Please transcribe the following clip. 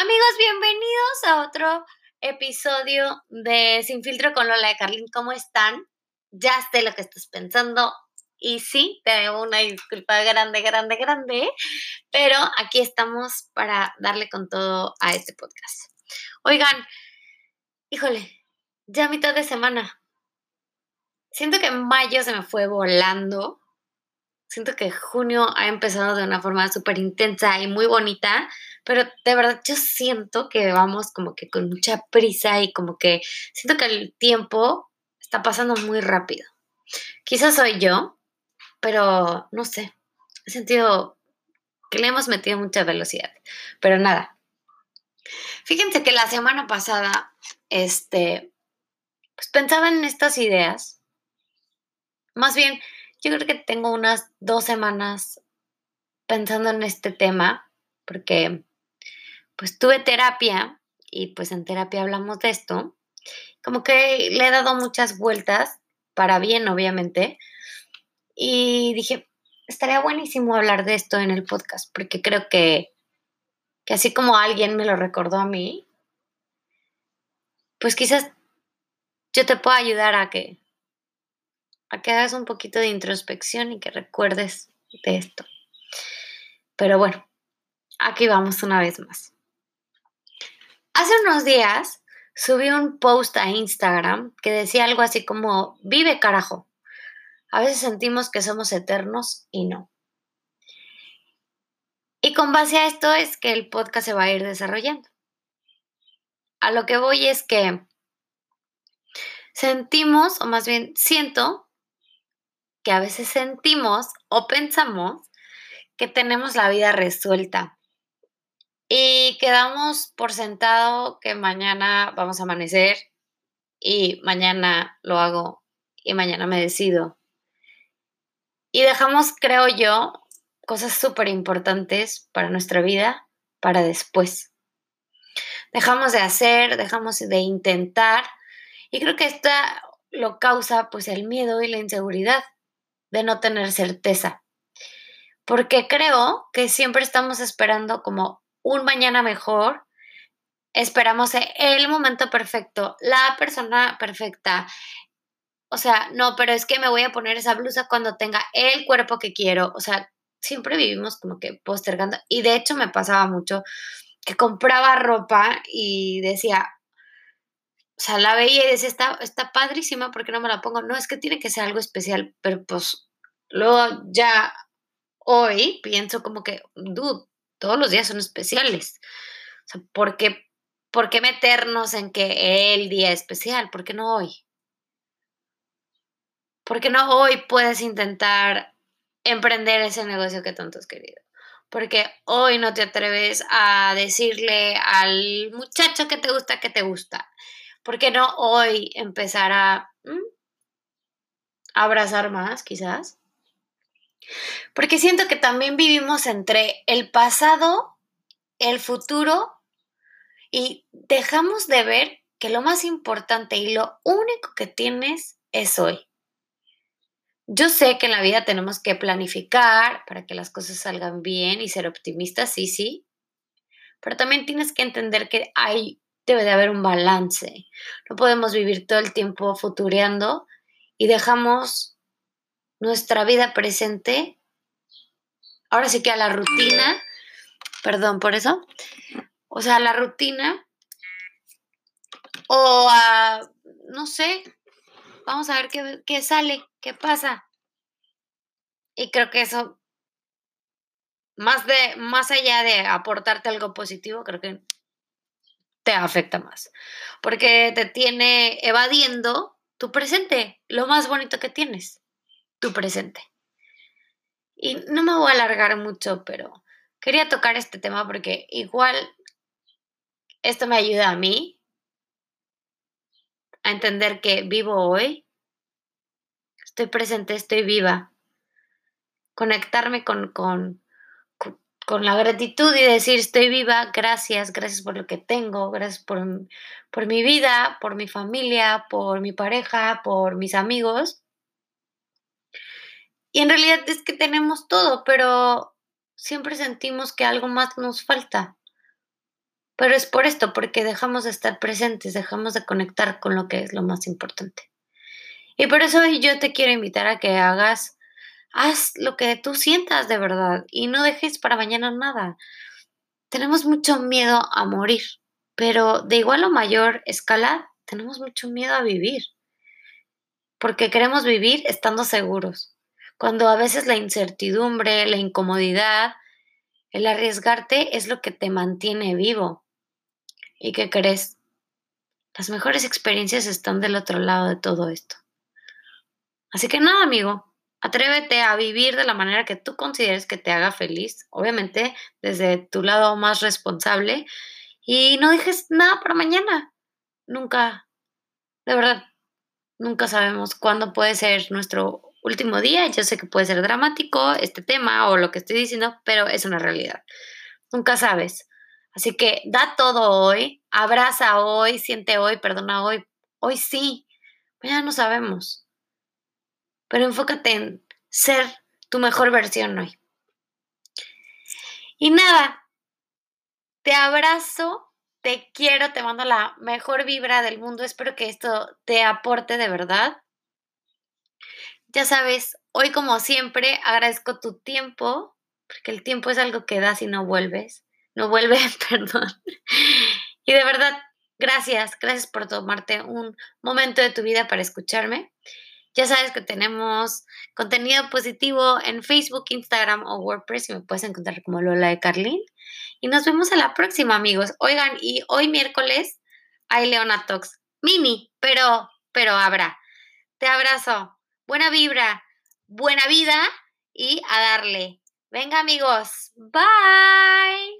Bienvenidos a otro episodio de Sin Filtro con Lola de Carlin. ¿Cómo están? Ya sé lo que estás pensando. Y sí, te debo una disculpa grande, grande, grande. Pero aquí estamos para darle con todo a este podcast. Oigan, híjole, ya mitad de semana. Siento que mayo se me fue volando. Siento que junio ha empezado de una forma súper intensa y muy bonita, pero de verdad yo siento que vamos como que con mucha prisa y como que siento que el tiempo está pasando muy rápido. Quizás soy yo, pero no sé, he sentido que le hemos metido mucha velocidad, pero nada. Fíjense que la semana pasada, este, pues pensaba en estas ideas. Más bien, yo creo que tengo unas dos semanas pensando en este tema, porque pues tuve terapia y pues en terapia hablamos de esto. Como que le he dado muchas vueltas, para bien obviamente, y dije, estaría buenísimo hablar de esto en el podcast, porque creo que, que así como alguien me lo recordó a mí, pues quizás yo te pueda ayudar a que a que hagas un poquito de introspección y que recuerdes de esto. Pero bueno, aquí vamos una vez más. Hace unos días subí un post a Instagram que decía algo así como, vive carajo. A veces sentimos que somos eternos y no. Y con base a esto es que el podcast se va a ir desarrollando. A lo que voy es que sentimos, o más bien siento, que a veces sentimos o pensamos que tenemos la vida resuelta y quedamos por sentado que mañana vamos a amanecer y mañana lo hago y mañana me decido. Y dejamos, creo yo, cosas súper importantes para nuestra vida para después. Dejamos de hacer, dejamos de intentar y creo que esto lo causa pues el miedo y la inseguridad de no tener certeza. Porque creo que siempre estamos esperando como un mañana mejor, esperamos el momento perfecto, la persona perfecta. O sea, no, pero es que me voy a poner esa blusa cuando tenga el cuerpo que quiero. O sea, siempre vivimos como que postergando. Y de hecho me pasaba mucho que compraba ropa y decía, o sea, la veía y decía, está, está padrísima, ¿por qué no me la pongo? No, es que tiene que ser algo especial, pero pues luego ya hoy pienso como que, dude, todos los días son especiales. ¿por qué, ¿por qué meternos en que el día es especial? ¿Por qué no hoy? ¿Por qué no hoy puedes intentar emprender ese negocio que tanto has querido? Porque hoy no te atreves a decirle al muchacho que te gusta que te gusta ¿Por qué no hoy empezar a abrazar más, quizás? Porque siento que también vivimos entre el pasado, el futuro y dejamos de ver que lo más importante y lo único que tienes es hoy. Yo sé que en la vida tenemos que planificar para que las cosas salgan bien y ser optimistas, sí, sí, pero también tienes que entender que hay debe de haber un balance. No podemos vivir todo el tiempo futureando y dejamos nuestra vida presente, ahora sí que a la rutina, perdón por eso, o sea, a la rutina o a, no sé, vamos a ver qué, qué sale, qué pasa. Y creo que eso, más, de, más allá de aportarte algo positivo, creo que te afecta más, porque te tiene evadiendo tu presente, lo más bonito que tienes, tu presente. Y no me voy a alargar mucho, pero quería tocar este tema porque igual esto me ayuda a mí a entender que vivo hoy, estoy presente, estoy viva, conectarme con, con, con la gratitud y decir estoy viva, gracias, gracias por lo que tengo, gracias por, por mi vida, por mi familia, por mi pareja, por mis amigos. Y en realidad es que tenemos todo, pero siempre sentimos que algo más nos falta. Pero es por esto, porque dejamos de estar presentes, dejamos de conectar con lo que es lo más importante. Y por eso hoy yo te quiero invitar a que hagas, haz lo que tú sientas de verdad y no dejes para mañana nada. Tenemos mucho miedo a morir, pero de igual o mayor escala, tenemos mucho miedo a vivir. Porque queremos vivir estando seguros. Cuando a veces la incertidumbre, la incomodidad, el arriesgarte es lo que te mantiene vivo. ¿Y qué crees? Las mejores experiencias están del otro lado de todo esto. Así que nada, amigo, atrévete a vivir de la manera que tú consideres que te haga feliz, obviamente desde tu lado más responsable, y no dejes nada para mañana. Nunca, de verdad, nunca sabemos cuándo puede ser nuestro último día. Yo sé que puede ser dramático este tema o lo que estoy diciendo, pero es una realidad. Nunca sabes. Así que da todo hoy, abraza hoy, siente hoy, perdona hoy. Hoy sí, ya no sabemos. Pero enfócate en ser tu mejor versión hoy. Y nada, te abrazo, te quiero, te mando la mejor vibra del mundo. Espero que esto te aporte de verdad. Ya sabes, hoy como siempre agradezco tu tiempo, porque el tiempo es algo que das y no vuelves no vuelve, perdón. Y de verdad, gracias, gracias por tomarte un momento de tu vida para escucharme. Ya sabes que tenemos contenido positivo en Facebook, Instagram o WordPress y me puedes encontrar como Lola de Carlin. Y nos vemos a la próxima, amigos. Oigan, y hoy miércoles hay Leona Talks mini, pero, pero habrá. Te abrazo. Buena vibra, buena vida y a darle. Venga, amigos. Bye.